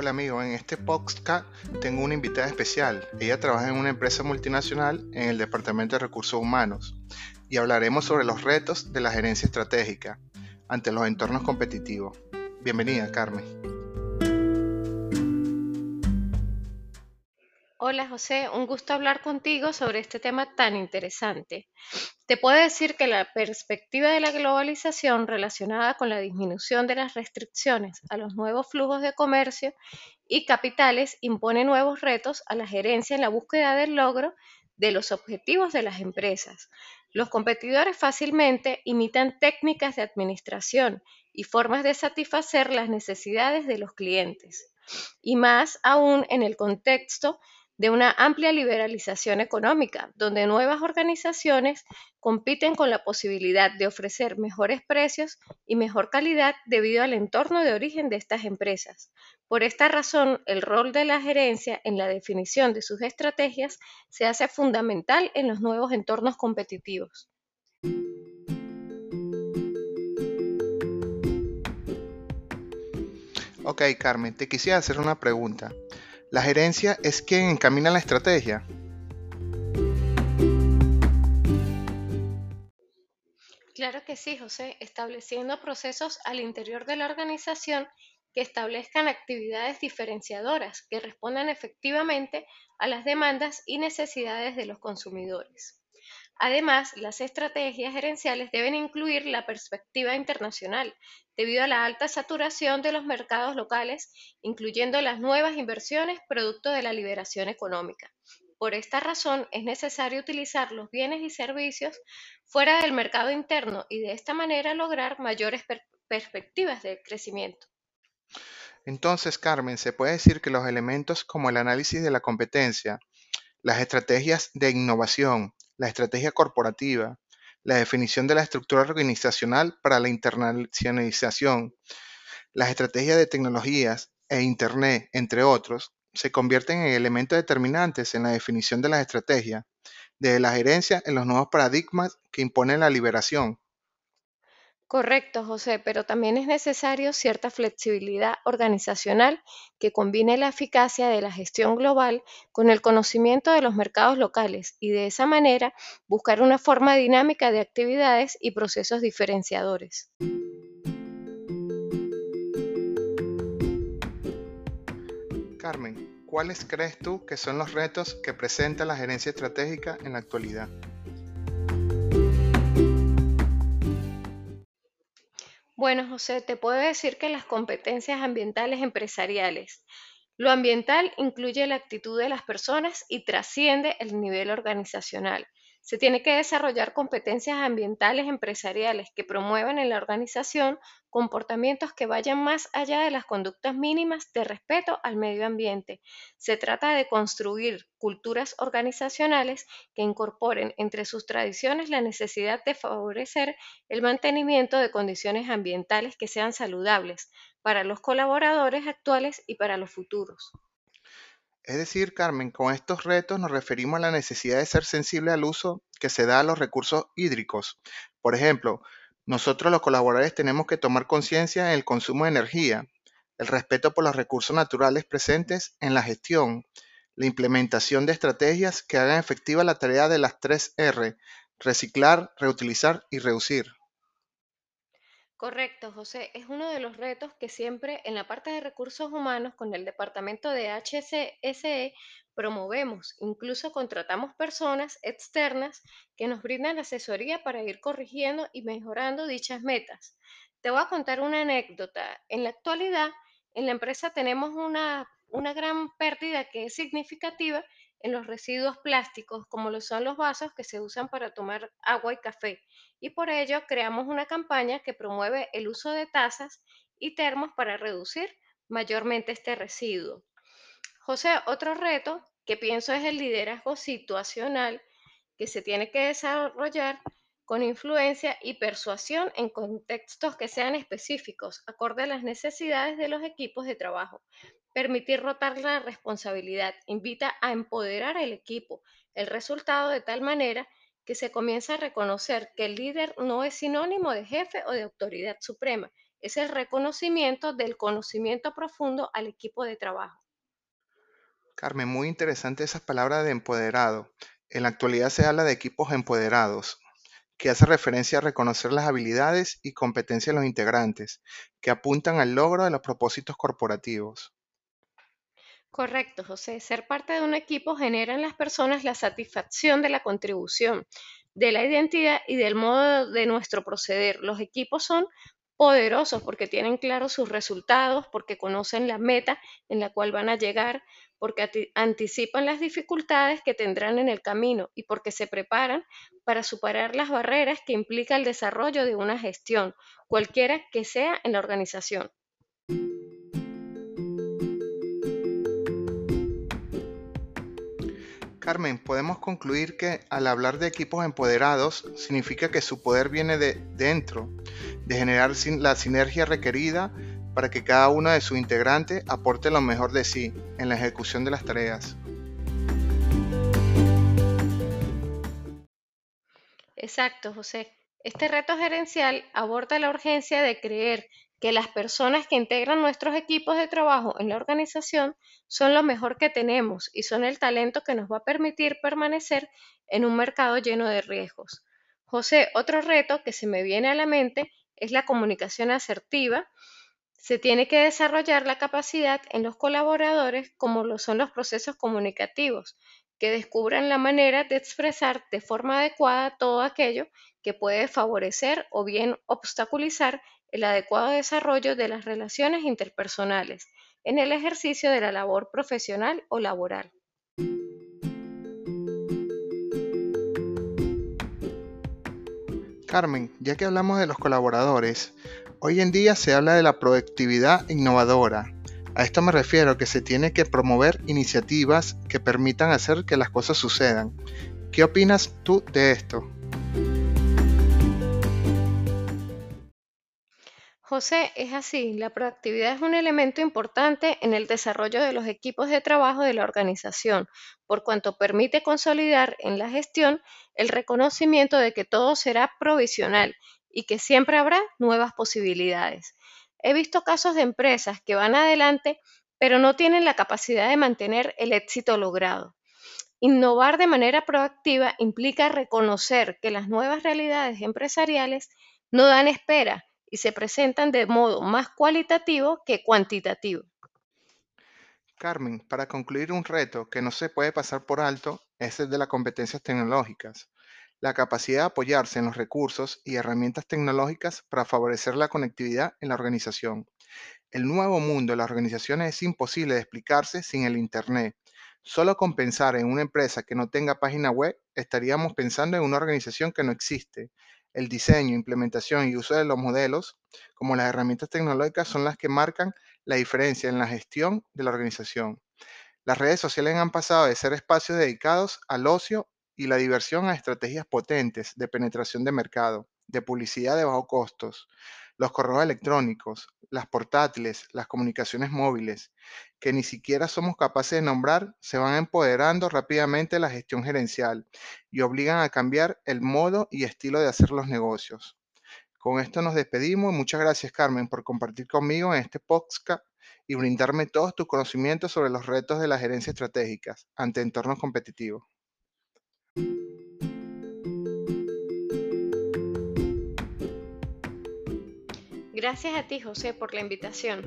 Hola amigo, en este podcast tengo una invitada especial. Ella trabaja en una empresa multinacional en el Departamento de Recursos Humanos y hablaremos sobre los retos de la gerencia estratégica ante los entornos competitivos. Bienvenida, Carmen. Hola José, un gusto hablar contigo sobre este tema tan interesante. Te puedo decir que la perspectiva de la globalización relacionada con la disminución de las restricciones a los nuevos flujos de comercio y capitales impone nuevos retos a la gerencia en la búsqueda del logro de los objetivos de las empresas. Los competidores fácilmente imitan técnicas de administración y formas de satisfacer las necesidades de los clientes, y más aún en el contexto de una amplia liberalización económica, donde nuevas organizaciones compiten con la posibilidad de ofrecer mejores precios y mejor calidad debido al entorno de origen de estas empresas. Por esta razón, el rol de la gerencia en la definición de sus estrategias se hace fundamental en los nuevos entornos competitivos. Ok, Carmen, te quisiera hacer una pregunta. La gerencia es quien encamina la estrategia. Claro que sí, José, estableciendo procesos al interior de la organización que establezcan actividades diferenciadoras que respondan efectivamente a las demandas y necesidades de los consumidores. Además, las estrategias gerenciales deben incluir la perspectiva internacional, debido a la alta saturación de los mercados locales, incluyendo las nuevas inversiones producto de la liberación económica. Por esta razón, es necesario utilizar los bienes y servicios fuera del mercado interno y de esta manera lograr mayores perspectivas de crecimiento. Entonces, Carmen, se puede decir que los elementos como el análisis de la competencia, las estrategias de innovación, la estrategia corporativa, la definición de la estructura organizacional para la internacionalización, las estrategias de tecnologías e Internet, entre otros, se convierten en elementos determinantes en la definición de las estrategias, de la gerencia en los nuevos paradigmas que imponen la liberación, Correcto, José, pero también es necesario cierta flexibilidad organizacional que combine la eficacia de la gestión global con el conocimiento de los mercados locales y de esa manera buscar una forma dinámica de actividades y procesos diferenciadores. Carmen, ¿cuáles crees tú que son los retos que presenta la gerencia estratégica en la actualidad? Bueno, José, te puedo decir que las competencias ambientales empresariales. Lo ambiental incluye la actitud de las personas y trasciende el nivel organizacional. Se tiene que desarrollar competencias ambientales empresariales que promuevan en la organización comportamientos que vayan más allá de las conductas mínimas de respeto al medio ambiente. Se trata de construir culturas organizacionales que incorporen entre sus tradiciones la necesidad de favorecer el mantenimiento de condiciones ambientales que sean saludables para los colaboradores actuales y para los futuros. Es decir, Carmen, con estos retos nos referimos a la necesidad de ser sensible al uso que se da a los recursos hídricos. Por ejemplo, nosotros los colaboradores tenemos que tomar conciencia en el consumo de energía, el respeto por los recursos naturales presentes en la gestión, la implementación de estrategias que hagan efectiva la tarea de las tres R, reciclar, reutilizar y reducir. Correcto, José. Es uno de los retos que siempre en la parte de recursos humanos con el departamento de HCSE promovemos. Incluso contratamos personas externas que nos brindan asesoría para ir corrigiendo y mejorando dichas metas. Te voy a contar una anécdota. En la actualidad, en la empresa tenemos una, una gran pérdida que es significativa en los residuos plásticos, como lo son los vasos que se usan para tomar agua y café. Y por ello creamos una campaña que promueve el uso de tazas y termos para reducir mayormente este residuo. José, otro reto que pienso es el liderazgo situacional que se tiene que desarrollar con influencia y persuasión en contextos que sean específicos, acorde a las necesidades de los equipos de trabajo. Permitir rotar la responsabilidad invita a empoderar al equipo, el resultado de tal manera que se comienza a reconocer que el líder no es sinónimo de jefe o de autoridad suprema, es el reconocimiento del conocimiento profundo al equipo de trabajo. Carmen, muy interesante esas palabras de empoderado. En la actualidad se habla de equipos empoderados, que hace referencia a reconocer las habilidades y competencias de los integrantes, que apuntan al logro de los propósitos corporativos. Correcto, José. Ser parte de un equipo genera en las personas la satisfacción de la contribución, de la identidad y del modo de nuestro proceder. Los equipos son poderosos porque tienen claros sus resultados, porque conocen la meta en la cual van a llegar, porque anticipan las dificultades que tendrán en el camino y porque se preparan para superar las barreras que implica el desarrollo de una gestión, cualquiera que sea en la organización. Carmen, podemos concluir que al hablar de equipos empoderados significa que su poder viene de dentro, de generar la sinergia requerida para que cada uno de sus integrantes aporte lo mejor de sí en la ejecución de las tareas. Exacto, José. Este reto gerencial aborda la urgencia de creer que las personas que integran nuestros equipos de trabajo en la organización son lo mejor que tenemos y son el talento que nos va a permitir permanecer en un mercado lleno de riesgos. José, otro reto que se me viene a la mente es la comunicación asertiva. Se tiene que desarrollar la capacidad en los colaboradores como lo son los procesos comunicativos, que descubran la manera de expresar de forma adecuada todo aquello que puede favorecer o bien obstaculizar el adecuado desarrollo de las relaciones interpersonales en el ejercicio de la labor profesional o laboral. Carmen, ya que hablamos de los colaboradores, hoy en día se habla de la productividad innovadora. A esto me refiero que se tiene que promover iniciativas que permitan hacer que las cosas sucedan. ¿Qué opinas tú de esto? José, es así, la proactividad es un elemento importante en el desarrollo de los equipos de trabajo de la organización, por cuanto permite consolidar en la gestión el reconocimiento de que todo será provisional y que siempre habrá nuevas posibilidades. He visto casos de empresas que van adelante, pero no tienen la capacidad de mantener el éxito logrado. Innovar de manera proactiva implica reconocer que las nuevas realidades empresariales no dan espera y se presentan de modo más cualitativo que cuantitativo. Carmen, para concluir un reto que no se puede pasar por alto es el de las competencias tecnológicas, la capacidad de apoyarse en los recursos y herramientas tecnológicas para favorecer la conectividad en la organización. El nuevo mundo de las organizaciones es imposible de explicarse sin el Internet. Solo con pensar en una empresa que no tenga página web, estaríamos pensando en una organización que no existe el diseño, implementación y uso de los modelos, como las herramientas tecnológicas, son las que marcan la diferencia en la gestión de la organización. Las redes sociales han pasado de ser espacios dedicados al ocio y la diversión a estrategias potentes de penetración de mercado, de publicidad de bajo costos, los correos electrónicos, las portátiles, las comunicaciones móviles, que ni siquiera somos capaces de nombrar, se van empoderando rápidamente la gestión gerencial y obligan a cambiar el modo y estilo de hacer los negocios. Con esto nos despedimos. Muchas gracias, Carmen, por compartir conmigo en este podcast y brindarme todos tus conocimientos sobre los retos de la gerencia estratégica ante entornos competitivos. Gracias a ti, José, por la invitación.